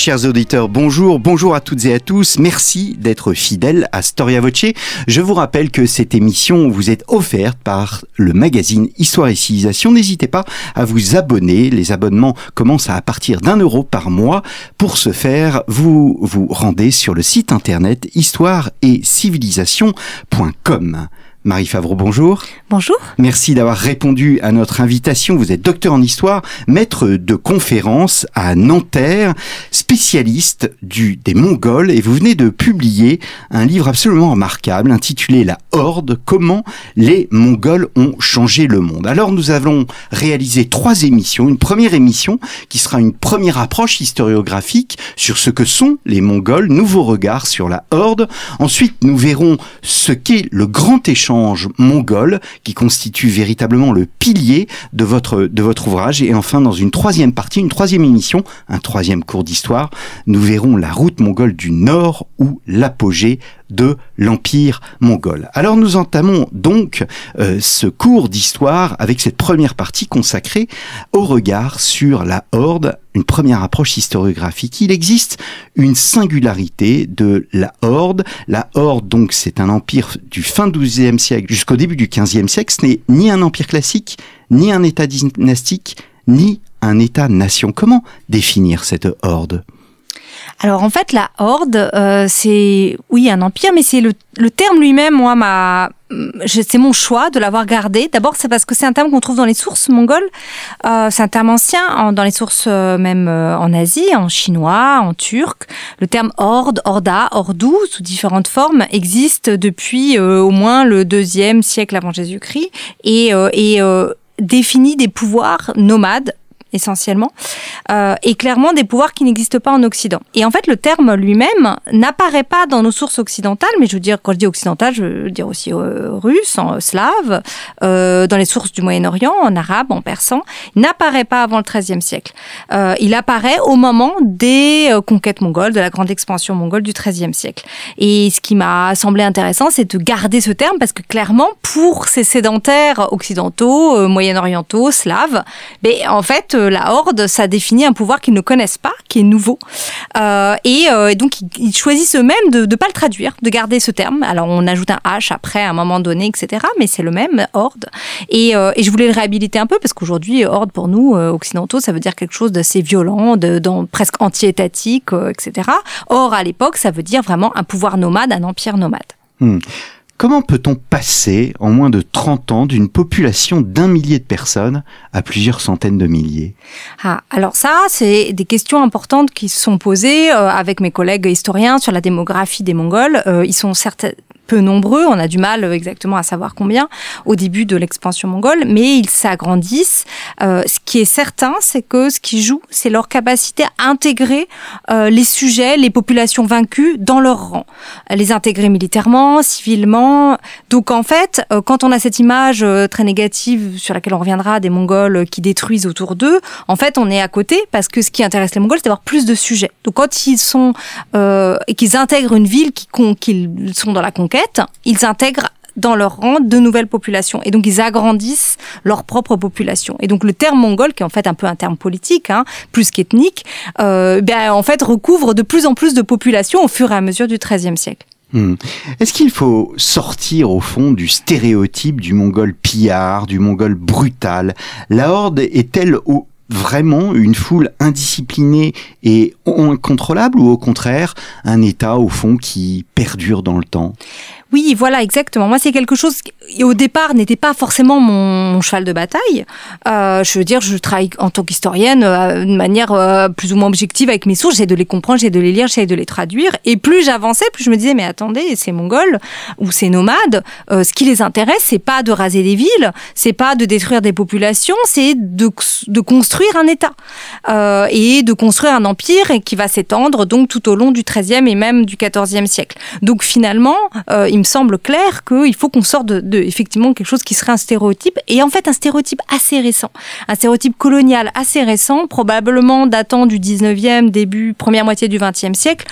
Chers auditeurs, bonjour, bonjour à toutes et à tous. Merci d'être fidèles à Storia Voce. Je vous rappelle que cette émission vous est offerte par le magazine Histoire et Civilisation. N'hésitez pas à vous abonner. Les abonnements commencent à partir d'un euro par mois. Pour ce faire, vous vous rendez sur le site internet histoire et civilisation.com. Marie Favreau, bonjour. Bonjour. Merci d'avoir répondu à notre invitation. Vous êtes docteur en histoire, maître de conférence à Nanterre, spécialiste du, des Mongols et vous venez de publier un livre absolument remarquable intitulé La Horde, comment les Mongols ont changé le monde. Alors nous avons réalisé trois émissions. Une première émission qui sera une première approche historiographique sur ce que sont les Mongols, nouveau regard sur la Horde. Ensuite nous verrons ce qu'est le grand échange mongol qui constitue véritablement le pilier de votre, de votre ouvrage. Et enfin, dans une troisième partie, une troisième émission, un troisième cours d'histoire, nous verrons la route mongole du Nord ou l'apogée de l'Empire mongol. Alors nous entamons donc euh, ce cours d'histoire avec cette première partie consacrée au regard sur la Horde, une première approche historiographique. Il existe une singularité de la Horde. La Horde, donc, c'est un empire du fin XIIe siècle jusqu'au début du XVe siècle. Ce n'est ni un empire classique, ni un État dynastique, ni un État-nation. Comment définir cette Horde? Alors en fait, la horde, euh, c'est oui un empire, mais c'est le, le, terme lui-même, moi, m'a c'est mon choix de l'avoir gardé. D'abord, c'est parce que c'est un terme qu'on trouve dans les sources mongoles. Euh, c'est un terme ancien, dans les sources euh, même euh, en Asie, en chinois, en turc. Le terme horde, horda, hordou, sous différentes formes, existe depuis au moins le deuxième siècle avant Jésus-Christ et, et définit des pouvoirs nomades essentiellement, euh, et clairement des pouvoirs qui n'existent pas en Occident. Et en fait, le terme lui-même n'apparaît pas dans nos sources occidentales, mais je veux dire, quand je dis occidental, je veux dire aussi euh, russe, en slave, euh, dans les sources du Moyen-Orient, en arabe, en persan, n'apparaît pas avant le XIIIe siècle. Euh, il apparaît au moment des euh, conquêtes mongoles, de la grande expansion mongole du XIIIe siècle. Et ce qui m'a semblé intéressant, c'est de garder ce terme, parce que clairement, pour ces sédentaires occidentaux, euh, moyen-orientaux, slaves, ben, en fait, euh, la Horde, ça définit un pouvoir qu'ils ne connaissent pas, qui est nouveau. Euh, euh, et, donc, ils, choisissent eux-mêmes de ne pas le traduire, de garder ce terme. Alors, on ajoute un H après, à un moment donné, etc. Mais c'est le même, Horde. Et, je voulais le réhabiliter un peu, parce qu'aujourd'hui, Horde, pour nous, occidentaux, ça veut dire quelque chose d'assez violent, de, presque anti-étatique, etc. Or, à l'époque, ça veut dire vraiment un pouvoir nomade, un empire nomade. Hmm. Comment peut-on passer en moins de 30 ans d'une population d'un millier de personnes à plusieurs centaines de milliers? Ah, Alors ça, c'est des questions importantes qui se sont posées euh, avec mes collègues historiens sur la démographie des Mongols. Euh, ils sont peu nombreux, on a du mal euh, exactement à savoir combien au début de l'expansion mongole, mais ils s'agrandissent. Euh, ce qui est certain, c'est que ce qui joue, c'est leur capacité à intégrer euh, les sujets, les populations vaincues dans leur rang, les intégrer militairement, civilement. Donc en fait, euh, quand on a cette image euh, très négative sur laquelle on reviendra des Mongols qui détruisent autour d'eux, en fait, on est à côté parce que ce qui intéresse les Mongols, c'est d'avoir plus de sujets. Donc quand ils sont et qu'ils intègrent une ville, qu'ils sont dans la conquête ils intègrent dans leur rang de nouvelles populations. Et donc, ils agrandissent leur propre population. Et donc, le terme mongol, qui est en fait un peu un terme politique, hein, plus qu'ethnique, euh, ben, en fait, recouvre de plus en plus de populations au fur et à mesure du XIIIe siècle. Hmm. Est-ce qu'il faut sortir au fond du stéréotype du mongol pillard, du mongol brutal? La horde est-elle au vraiment une foule indisciplinée et incontrôlable ou au contraire un État au fond qui perdure dans le temps? Oui, voilà, exactement. Moi, c'est quelque chose qui, au départ, n'était pas forcément mon, cheval de bataille. Euh, je veux dire, je travaille en tant qu'historienne euh, de manière euh, plus ou moins objective avec mes sources. J'essaie de les comprendre, j'essaie de les lire, j'essaie de les traduire. Et plus j'avançais, plus je me disais, mais attendez, ces Mongols ou ces nomades, euh, ce qui les intéresse, c'est pas de raser des villes, c'est pas de détruire des populations, c'est de, de construire un État euh, et de construire un empire qui va s'étendre donc tout au long du XIIIe et même du XIVe siècle. Donc finalement, il il me semble clair qu'il faut qu'on sorte de, effectivement quelque chose qui serait un stéréotype et en fait un stéréotype assez récent, un stéréotype colonial assez récent, probablement datant du 19e, début première moitié du 20e siècle,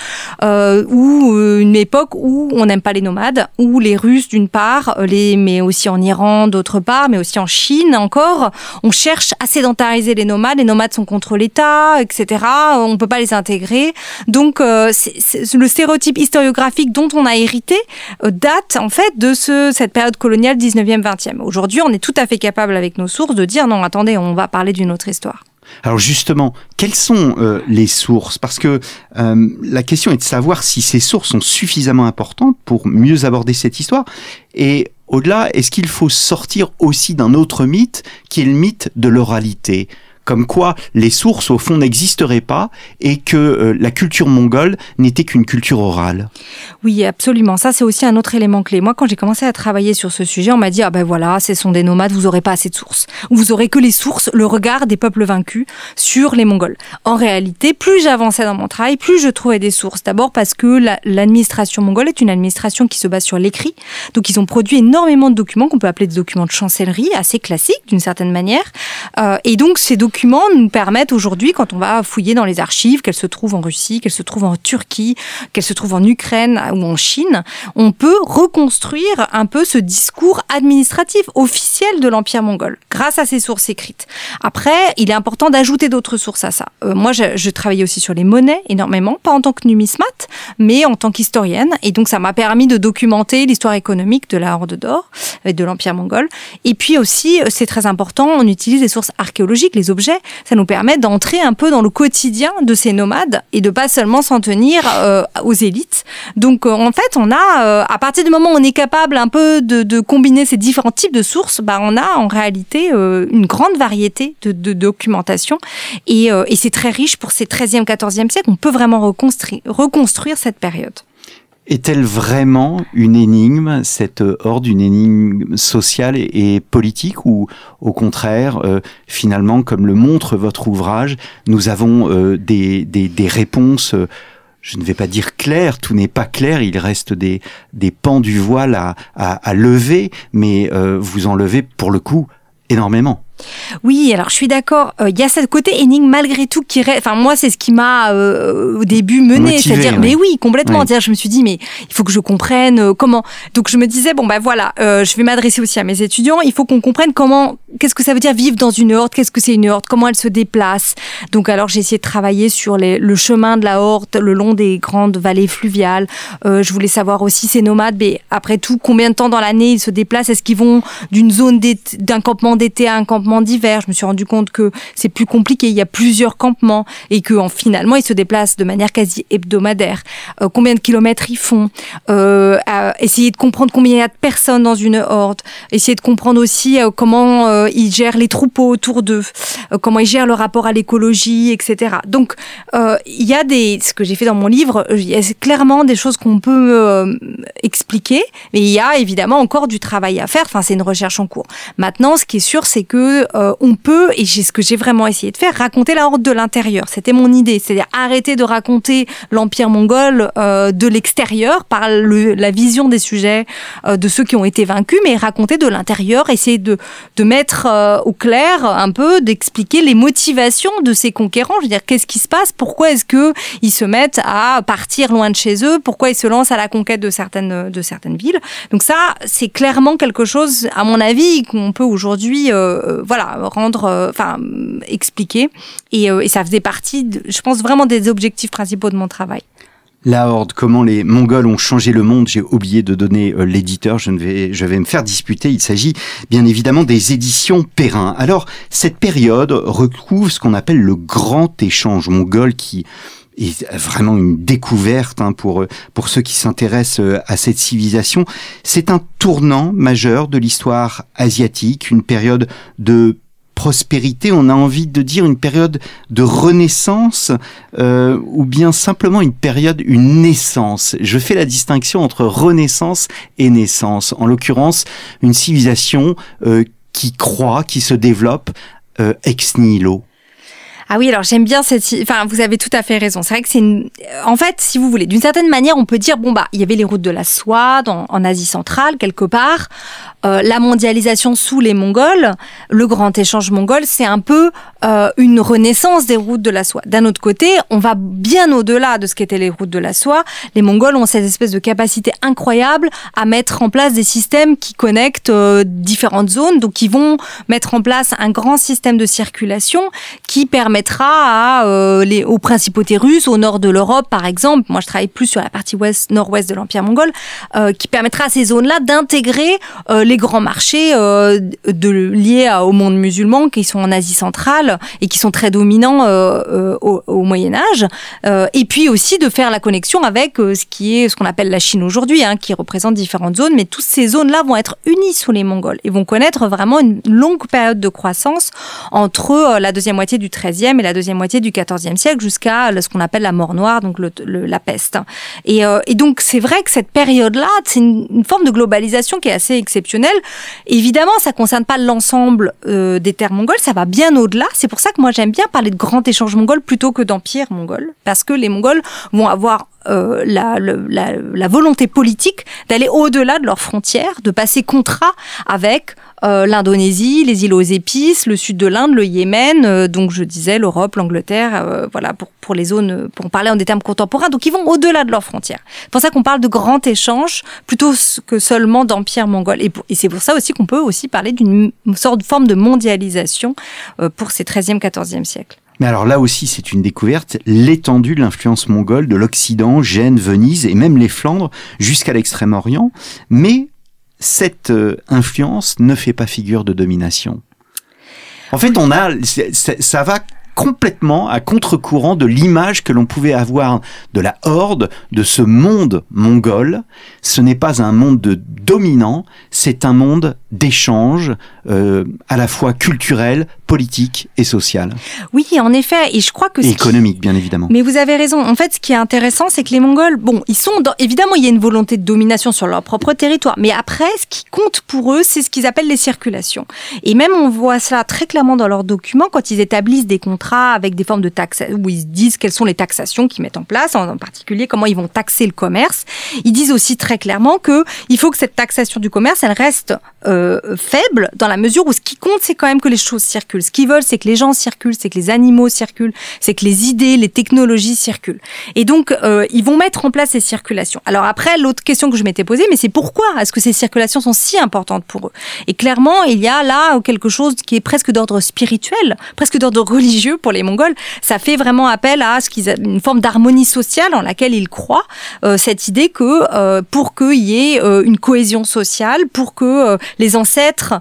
euh, ou euh, une époque où on n'aime pas les nomades, où les Russes d'une part, les mais aussi en Iran d'autre part, mais aussi en Chine encore, on cherche à sédentariser les nomades. Les nomades sont contre l'État, etc. On peut pas les intégrer. Donc euh, le stéréotype historiographique dont on a hérité euh, date en fait de ce, cette période coloniale 19e, 20e. Aujourd'hui, on est tout à fait capable avec nos sources de dire non, attendez, on va parler d'une autre histoire. Alors justement, quelles sont euh, les sources? Parce que euh, la question est de savoir si ces sources sont suffisamment importantes pour mieux aborder cette histoire. Et au-delà, est-ce qu'il faut sortir aussi d'un autre mythe qui est le mythe de l'oralité? Comme quoi les sources au fond n'existeraient pas et que euh, la culture mongole n'était qu'une culture orale. Oui, absolument. Ça, c'est aussi un autre élément clé. Moi, quand j'ai commencé à travailler sur ce sujet, on m'a dit ah ben voilà, ce sont des nomades, vous aurez pas assez de sources. Vous aurez que les sources, le regard des peuples vaincus sur les Mongols. En réalité, plus j'avançais dans mon travail, plus je trouvais des sources. D'abord parce que l'administration mongole est une administration qui se base sur l'écrit. Donc, ils ont produit énormément de documents qu'on peut appeler des documents de chancellerie, assez classiques d'une certaine manière. Euh, et donc, ces documents documents nous permettent aujourd'hui, quand on va fouiller dans les archives, qu'elles se trouvent en Russie, qu'elles se trouvent en Turquie, qu'elles se trouvent en Ukraine ou en Chine, on peut reconstruire un peu ce discours administratif officiel de l'Empire mongol grâce à ces sources écrites. Après, il est important d'ajouter d'autres sources à ça. Euh, moi, je, je travaillais aussi sur les monnaies énormément, pas en tant que numismate, mais en tant qu'historienne. Et donc, ça m'a permis de documenter l'histoire économique de la Horde d'Or et de l'Empire mongol. Et puis aussi, euh, c'est très important, on utilise des sources archéologiques, les objets ça nous permet d'entrer un peu dans le quotidien de ces nomades et de pas seulement s'en tenir euh, aux élites. Donc euh, en fait, on a, euh, à partir du moment où on est capable un peu de, combiner ces différents types de sources, bah, on a en réalité une grande variété de, documentation et, c'est très riche pour ces 13e, 14e siècles. On peut vraiment reconstruire cette période. Est-elle vraiment une énigme, cette horde, une énigme sociale et, politique, ou au contraire, euh, finalement, comme le montre votre ouvrage, nous avons euh, des, des, des, réponses, euh, je ne vais pas dire claires, tout n'est pas clair, il reste des, des pans du voile à, à, à lever, mais vous en levez pour le coup énormément. Oui, alors je suis d'accord. Euh, il y a ce côté énigme malgré tout qui reste. Enfin, moi, c'est ce qui m'a euh, au début mené. C'est-à-dire, mais oui, complètement. Je me suis dit, mais il faut que je comprenne euh, comment. Donc, je me disais, bon, ben voilà, je vais m'adresser aussi à mes étudiants. Il faut qu'on comprenne comment, qu'est-ce que ça veut dire vivre dans une horde, qu'est-ce que c'est une horde, comment elle se déplace. Donc, alors, j'ai essayé de travailler sur les, le chemin de la horde le long des grandes vallées fluviales. je voulais savoir aussi ces nomades, mais après tout, combien de temps dans l'année ils se déplacent? Est-ce qu'ils vont d'une zone d'un campement d'été à un campement d'hiver. Je me suis rendu compte que c'est plus compliqué. Il y a plusieurs campements et que en, finalement ils se déplacent de manière quasi hebdomadaire. Euh, combien de kilomètres ils font? Euh, Essayer de comprendre combien il y a de personnes dans une horde. Essayer de comprendre aussi euh, comment ils gèrent les troupeaux autour d'eux, comment ils gèrent le rapport à l'écologie, etc. Donc il y a des, ce que j'ai fait dans mon livre, il y a clairement des choses qu'on peut expliquer, mais il y a évidemment encore du travail à faire. Enfin, c'est une recherche en cours. Maintenant, ce qui est sûr, c'est que euh, on peut, et c'est ce que j'ai vraiment essayé de faire, raconter la horde de l'intérieur. C'était mon idée, c'est-à-dire arrêter de raconter l'empire mongol euh, de l'extérieur par la vision des sujets euh, de ceux qui ont été vaincus, mais raconter de l'intérieur, essayer de, de mettre au clair un peu, d'expliquer les motivations de ces conquérants. Je veux dire, qu'est-ce qui se passe? Pourquoi est-ce que ils se mettent à partir loin de chez eux? Pourquoi ils se lancent à la conquête de certaines de certaines villes? Donc ça, c'est clairement quelque chose, à mon avis, qu'on peut aujourd'hui voilà, rendre, euh, enfin, expliquer. Euh, et, ça faisait partie, je pense, vraiment des objectifs principaux de mon travail. La Horde, comment les Mongols ont changé le monde. J'ai oublié de donner euh, l'éditeur. Je ne vais, je vais me faire disputer. Il s'agit bien évidemment des éditions Perrin. Alors, cette période recouvre ce qu'on appelle le grand échange mongol qui est vraiment une découverte hein, pour pour ceux qui s'intéressent à cette civilisation. C'est un tournant majeur de l'histoire asiatique, une période de prospérité, on a envie de dire une période de renaissance euh, ou bien simplement une période, une naissance. Je fais la distinction entre renaissance et naissance. En l'occurrence, une civilisation euh, qui croît, qui se développe euh, ex nihilo. Ah oui, alors j'aime bien cette. Enfin, vous avez tout à fait raison. C'est vrai que c'est une. En fait, si vous voulez, d'une certaine manière, on peut dire bon bah, il y avait les routes de la soie en Asie centrale quelque part. Euh, la mondialisation sous les Mongols, le grand échange mongol, c'est un peu euh, une renaissance des routes de la soie. D'un autre côté, on va bien au-delà de ce qu'étaient les routes de la soie. Les Mongols ont cette espèce de capacité incroyable à mettre en place des systèmes qui connectent euh, différentes zones, donc ils vont mettre en place un grand système de circulation qui permettra à, les, aux principautés russes, au nord de l'Europe par exemple, moi je travaille plus sur la partie ouest, nord-ouest de l'Empire mongol, qui permettra à ces zones-là d'intégrer les grands marchés euh, liés au monde musulman qui sont en Asie centrale et qui sont très dominants euh, euh, au, Moyen Âge. et puis aussi de faire la connexion avec ce qui est ce qu'on appelle la Chine aujourd'hui, hein, qui représente différentes zones. Mais toutes ces zones-là vont être unies sous les Mongols et vont connaître vraiment une longue période de croissance entre la deuxième moitié du XIIIe et la deuxième moitié du XIVe siècle jusqu'à ce qu'on appelle la mort noire, donc le, la peste. Et, et donc c'est vrai que cette période-là, c'est une, une forme de globalisation qui est assez exceptionnelle Évidemment, ça concerne pas l'ensemble euh, des terres mongoles, ça va bien au-delà. C'est pour ça que moi j'aime bien parler de grand échange mongol plutôt que d'empire mongol, parce que les Mongols vont avoir euh, la, la, la, volonté politique d'aller au-delà de leurs frontières, de passer contrat avec euh, l'Indonésie, les îles aux épices, le sud de l'Inde, le Yémen, euh, donc je disais l'Europe, l'Angleterre, voilà pour, pour les zones, pour parler en des termes contemporains, donc ils vont au-delà de leurs frontières. C'est pour ça qu'on parle de grand échange plutôt que seulement d'empire mongol. Et, et c'est pour ça aussi qu'on peut aussi parler d'une sorte de forme de mondialisation pour ces 13e, 14e siècles. Mais alors là aussi, c'est une découverte, l'étendue de l'influence mongole de l'Occident, Gênes, Venise et même les Flandres jusqu'à l'Extrême-Orient. Mais cette euh, influence ne fait pas figure de domination. En fait, on a, ça va complètement à contre-courant de l'image que l'on pouvait avoir de la horde, de ce monde mongol. Ce n'est pas un monde de dominant, c'est un monde d'échange, euh, à la fois culturel, politique et social. Oui, en effet, et je crois que... Et économique, bien évidemment. Mais vous avez raison. En fait, ce qui est intéressant, c'est que les Mongols, bon, ils sont... Dans... Évidemment, il y a une volonté de domination sur leur propre territoire, mais après, ce qui compte pour eux, c'est ce qu'ils appellent les circulations. Et même, on voit cela très clairement dans leurs documents, quand ils établissent des contrats avec des formes de taxes, où ils disent quelles sont les taxations qu'ils mettent en place, en particulier comment ils vont taxer le commerce. Ils disent aussi très clairement que il faut que cette taxation du commerce, elle reste euh, faible dans la mesure où ce qui compte, c'est quand même que les choses circulent. Ce qu'ils veulent, c'est que les gens circulent, c'est que les animaux circulent, c'est que les idées, les technologies circulent. Et donc, euh, ils vont mettre en place ces circulations. Alors après, l'autre question que je m'étais posée, mais c'est pourquoi est-ce que ces circulations sont si importantes pour eux? Et clairement, il y a là quelque chose qui est presque d'ordre spirituel, presque d'ordre religieux pour les Mongols. Ça fait vraiment appel à ce qu'ils une forme d'harmonie sociale en laquelle ils croient. Euh, cette idée que euh, pour qu'il y ait euh, une cohésion sociale, pour que les ancêtres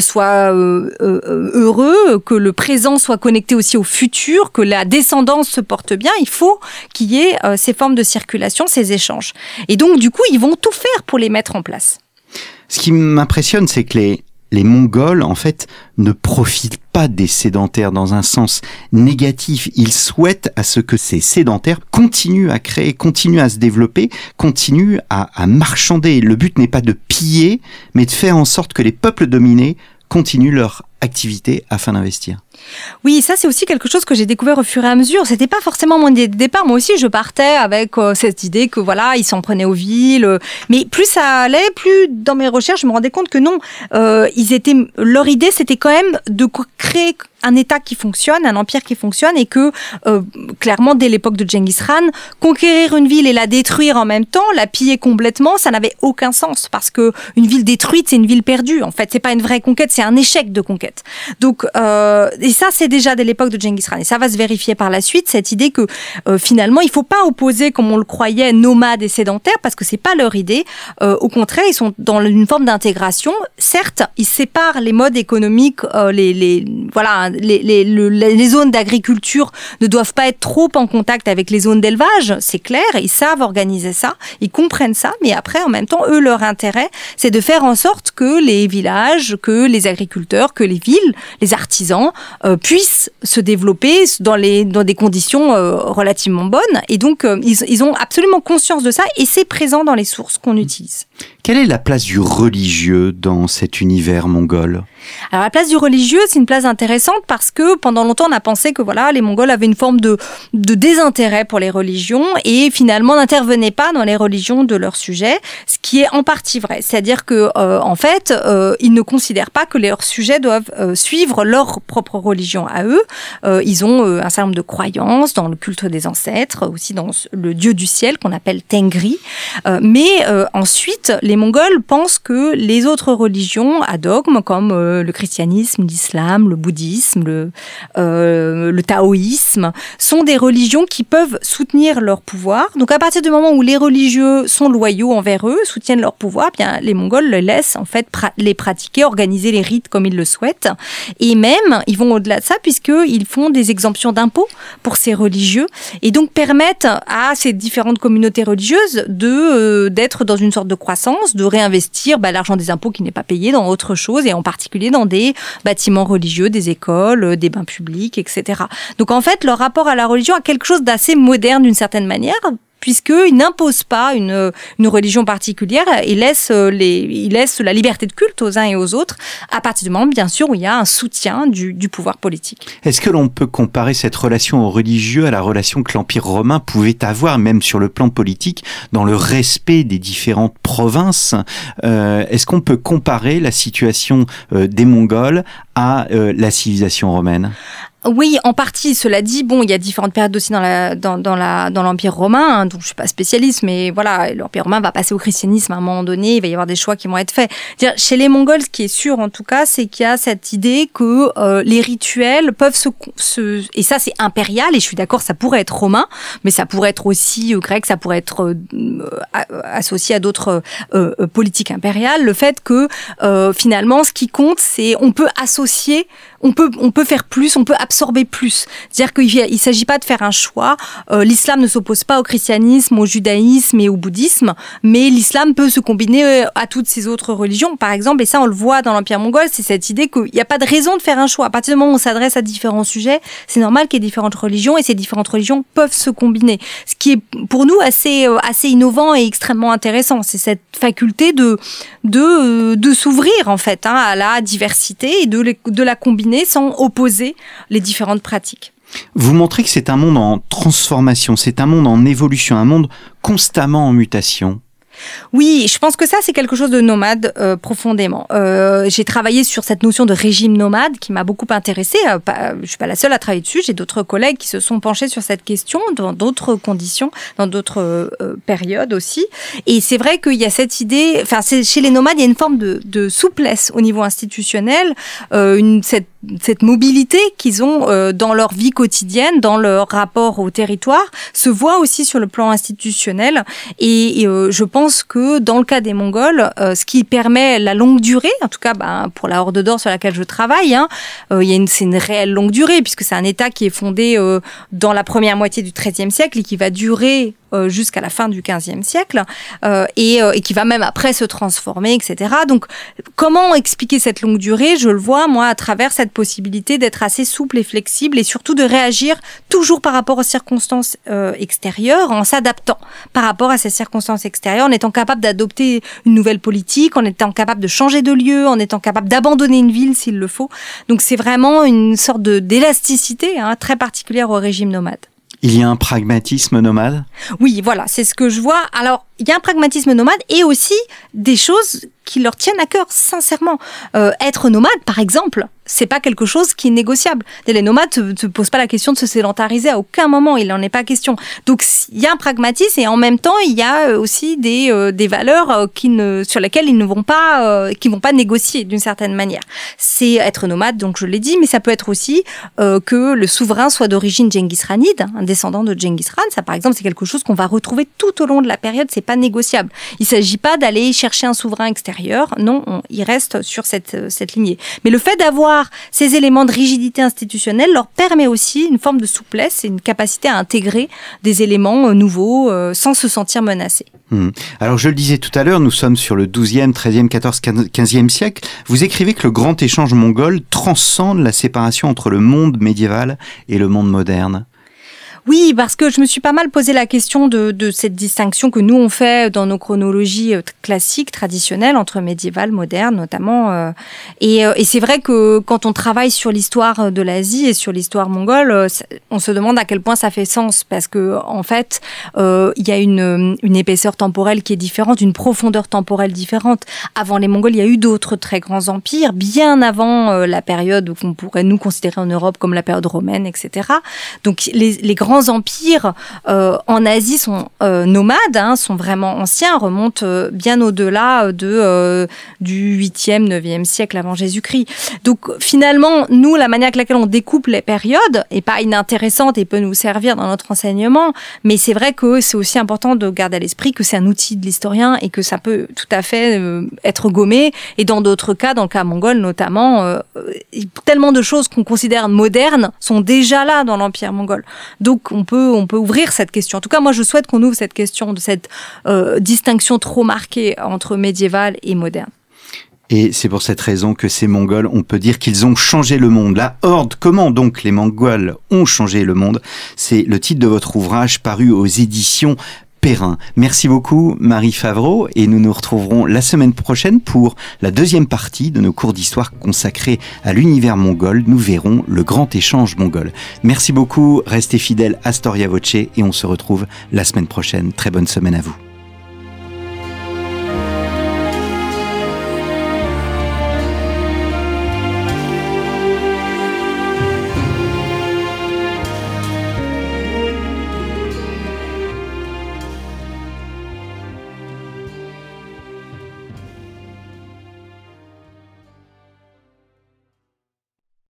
soient heureux, que le présent soit connecté aussi au futur, que la descendance se porte bien, il faut qu'il y ait ces formes de circulation, ces échanges. Et donc, du coup, ils vont tout faire pour les mettre en place. Ce qui m'impressionne, c'est que les, les Mongols, en fait, ne profitent pas des sédentaires dans un sens négatif. Ils souhaitent à ce que ces sédentaires continuent à créer, continuent à se développer, continuent à, marchander. Le but n'est pas de piller, mais de faire en sorte que les peuples dominés continuent leur activité afin d'investir. Oui, ça c'est aussi quelque chose que j'ai découvert au fur et à mesure. C'était pas forcément mon idée de départ. Moi aussi, je partais avec euh, cette idée que voilà, ils s'en prenaient aux villes. Mais plus ça allait, plus dans mes recherches, je me rendais compte que non, euh, ils étaient. Leur idée, c'était quand même de créer un État qui fonctionne, un empire qui fonctionne, et que euh, clairement dès l'époque de Genghis Khan, conquérir une ville et la détruire en même temps, la piller complètement, ça n'avait aucun sens parce que une ville détruite, c'est une ville perdue. En fait, c'est pas une vraie conquête, c'est un échec de conquête. Donc, euh, et ça, c'est déjà dès l'époque de Genghis Khan, et ça va se vérifier par la suite cette idée que euh, finalement, il faut pas opposer comme on le croyait nomades et sédentaires parce que c'est pas leur idée. Euh, au contraire, ils sont dans une forme d'intégration. Certes, ils séparent les modes économiques, euh, les, les voilà les, les, zones d'agriculture ne doivent pas être trop en contact avec les zones d'élevage, c'est clair, ils savent organiser ça, ils comprennent ça, mais après, en même temps, eux, leur intérêt, c'est de faire en sorte que les villages, que les agriculteurs, que les villes, les artisans, puissent se développer dans, les, dans des conditions relativement bonnes. Et donc, ils, ils ont absolument conscience de ça et c'est présent dans les sources qu'on utilise. Quelle est la place du religieux dans cet univers mongol? Alors la place du religieux, c'est une place intéressante parce que pendant longtemps on a pensé que voilà les Mongols avaient une forme de, de désintérêt pour les religions et finalement n'intervenaient pas dans les religions de leur sujet, ce qui est en partie vrai. C'est-à-dire que euh, en fait euh, ils ne considèrent pas que leurs sujets doivent euh, suivre leur propre religion à eux. ils ont un certain nombre de croyances dans le culte des ancêtres, aussi dans le dieu du ciel qu'on appelle Tengri. mais ensuite les Mongols pensent que les autres religions à dogme comme le christianisme, l'islam, le bouddhisme, le, euh, le taoïsme, sont des religions qui peuvent soutenir leur pouvoir. Donc à partir du moment où les religieux sont loyaux envers eux, soutiennent leur pouvoir, eh bien les Mongols les laissent en fait les pratiquer, organiser les rites comme ils le souhaitent. Et même, ils vont au-delà de ça puisqu'ils font des exemptions d'impôts pour ces religieux et donc permettent à ces différentes communautés religieuses de euh, d'être dans une sorte de croissance, de réinvestir bah, l'argent des impôts qui n'est pas payé dans autre chose et en particulier dans des bâtiments religieux, des écoles, euh, des bains publics, etc. Donc en fait, leur rapport à la religion a quelque chose d'assez moderne d'une certaine manière, puisqu'il n'impose pas une, une, religion particulière, il laisse, euh, les, il laisse la liberté de culte aux uns et aux autres, à partir du moment, bien sûr, où il y a un soutien du, du pouvoir politique. Est-ce que l'on peut comparer cette relation au religieux à la relation que l'Empire romain pouvait avoir, même sur le plan politique, dans le respect des différentes provinces? Euh, Est-ce qu'on peut comparer la situation euh, des Mongols euh, la civilisation romaine oui, en partie. Cela dit, bon, il y a différentes périodes aussi dans la dans, l'empire romain, hein, dont je suis pas spécialiste, mais voilà, l'empire romain va passer au christianisme à un moment donné. Il va y avoir des choix qui vont être faits. Chez les Mongols, ce qui est sûr en tout cas, c'est qu'il y a cette idée que euh, les rituels peuvent se, et ça c'est impérial. Et je suis d'accord, ça pourrait être romain, mais ça pourrait être aussi euh, grec, ça pourrait être associé à d'autres politiques impériales. Le fait que finalement, ce qui compte, c'est on peut associer Merci on peut, on peut faire plus, on peut absorber plus. C'est-à-dire qu'il ne s'agit pas de faire un choix. Euh, l'islam ne s'oppose pas au christianisme, au judaïsme et au bouddhisme, mais l'islam peut se combiner euh, à toutes ces autres religions, par exemple. Et ça, on le voit dans l'Empire mongol, c'est cette idée qu'il n'y a pas de raison de faire un choix. À partir du moment où on s'adresse à différents sujets, c'est normal qu'il y ait différentes religions et ces différentes religions peuvent se combiner. Ce qui est pour nous assez, euh, assez innovant et extrêmement intéressant. C'est cette faculté de, de, de s'ouvrir, en fait, hein, à la diversité et de, de la combiner sans opposer les différentes pratiques. Vous montrez que c'est un monde en transformation, c'est un monde en évolution, un monde constamment en mutation. Oui, je pense que ça, c'est quelque chose de nomade euh, profondément. Euh, j'ai travaillé sur cette notion de régime nomade qui m'a beaucoup intéressée. Euh, je suis pas la seule à travailler dessus. J'ai d'autres collègues qui se sont penchés sur cette question dans d'autres conditions, dans d'autres périodes aussi. Et c'est vrai qu'il y a cette idée, enfin, chez les nomades, il y a une forme de, de souplesse au niveau institutionnel, une, cette cette mobilité qu'ils ont euh, dans leur vie quotidienne, dans leur rapport au territoire, se voit aussi sur le plan institutionnel. Et, euh, je pense que dans le cas des Mongols, euh, ce qui permet la longue durée, en tout cas ben, pour la Horde d'Or sur laquelle je travaille, hein, une, c'est une réelle longue durée puisque c'est un État qui est fondé dans la première moitié du XIIIe siècle et qui va durer euh, jusqu'à la fin du XVe siècle euh, et, euh, et, qui va même après se transformer, etc. Donc, comment expliquer cette longue durée? Je le vois moi à travers cette possibilité d'être assez souple et flexible et surtout de réagir toujours par rapport aux circonstances extérieures en s'adaptant par rapport à ces circonstances extérieures, en étant capable d'adopter une nouvelle politique, en étant capable de changer de lieu, en étant capable d'abandonner une ville s'il le faut. Donc, c'est vraiment une sorte d'élasticité hein, très particulière au régime nomade. Il y a un pragmatisme nomade? Oui, voilà, c'est ce que je vois. Alors, il y a un pragmatisme nomade et aussi des choses qui leur tiennent à cœur, sincèrement. Euh, être nomade, par exemple, c'est pas quelque chose qui est négociable. Les nomades ne te, posent pas la question de se sédentariser à aucun moment, il n'en est pas question. Donc il y a un pragmatisme et en même temps il y a euh, aussi des, euh, des valeurs qui ne, sur lesquelles ils ne vont pas, qui vont pas négocier d'une certaine manière. C'est être nomade, donc je l'ai dit, mais ça peut être aussi que le souverain soit d'origine Genghis Khanide, un descendant de Genghis Khan. Ça par exemple c'est quelque chose qu'on va retrouver tout au long de la période. C'est pas négociable. Il s'agit pas d'aller chercher un souverain extérieur. Non, il reste sur cette, cette lignée. Mais le fait d'avoir ces éléments de rigidité institutionnelle leur permet aussi une forme de souplesse et une capacité à intégrer des éléments euh, nouveaux euh, sans se sentir menacés. Hmm. Alors je le disais tout à l'heure, nous sommes sur le 12e, 13e, 14 15e siècle. Vous écrivez que le grand échange mongol transcende la séparation entre le monde médiéval et le monde moderne. Oui, parce que je me suis pas mal posé la question de, de, cette distinction que nous on fait dans nos chronologies euh, classiques, traditionnelles, entre médiéval, moderne notamment. Euh, et, euh, et c'est vrai que quand on travaille sur l'histoire de l'Asie et sur l'histoire mongole, on se demande à quel point ça fait sens, parce que en fait, il y a une, une épaisseur temporelle qui est différente, une profondeur temporelle différente. Avant les Mongols, il y a eu d'autres très grands empires, bien avant la période qu'on pourrait nous considérer en Europe comme la période romaine, etc. Donc les, les grands grands empires euh, en Asie sont euh, nomades, hein, sont vraiment anciens, remontent euh, bien au-delà de, du 8e, 9e siècle avant Jésus-Christ. Donc finalement, nous, la manière avec laquelle on découpe les périodes est pas inintéressante et peut nous servir dans notre enseignement, mais c'est vrai que c'est aussi important de garder à l'esprit que c'est un outil de l'historien et que ça peut tout à fait être gommé. Et dans d'autres cas, dans le cas mongol notamment, tellement de choses qu'on considère modernes sont déjà là dans l'empire mongol. On peut, on peut ouvrir cette question. En tout cas, moi, je souhaite qu'on ouvre cette question de cette euh, distinction trop marquée entre médiéval et moderne. Et c'est pour cette raison que ces Mongols, on peut dire qu'ils ont changé le monde. La Horde, comment donc les Mongols ont changé le monde? C'est le titre de votre ouvrage paru aux éditions Perrin. Merci beaucoup Marie Favreau et nous nous retrouverons la semaine prochaine pour la deuxième partie de nos cours d'histoire consacrés à l'univers mongol. Nous verrons le grand échange mongol. Merci beaucoup, restez fidèles à Storia Voce et on se retrouve la semaine prochaine. Très bonne semaine à vous.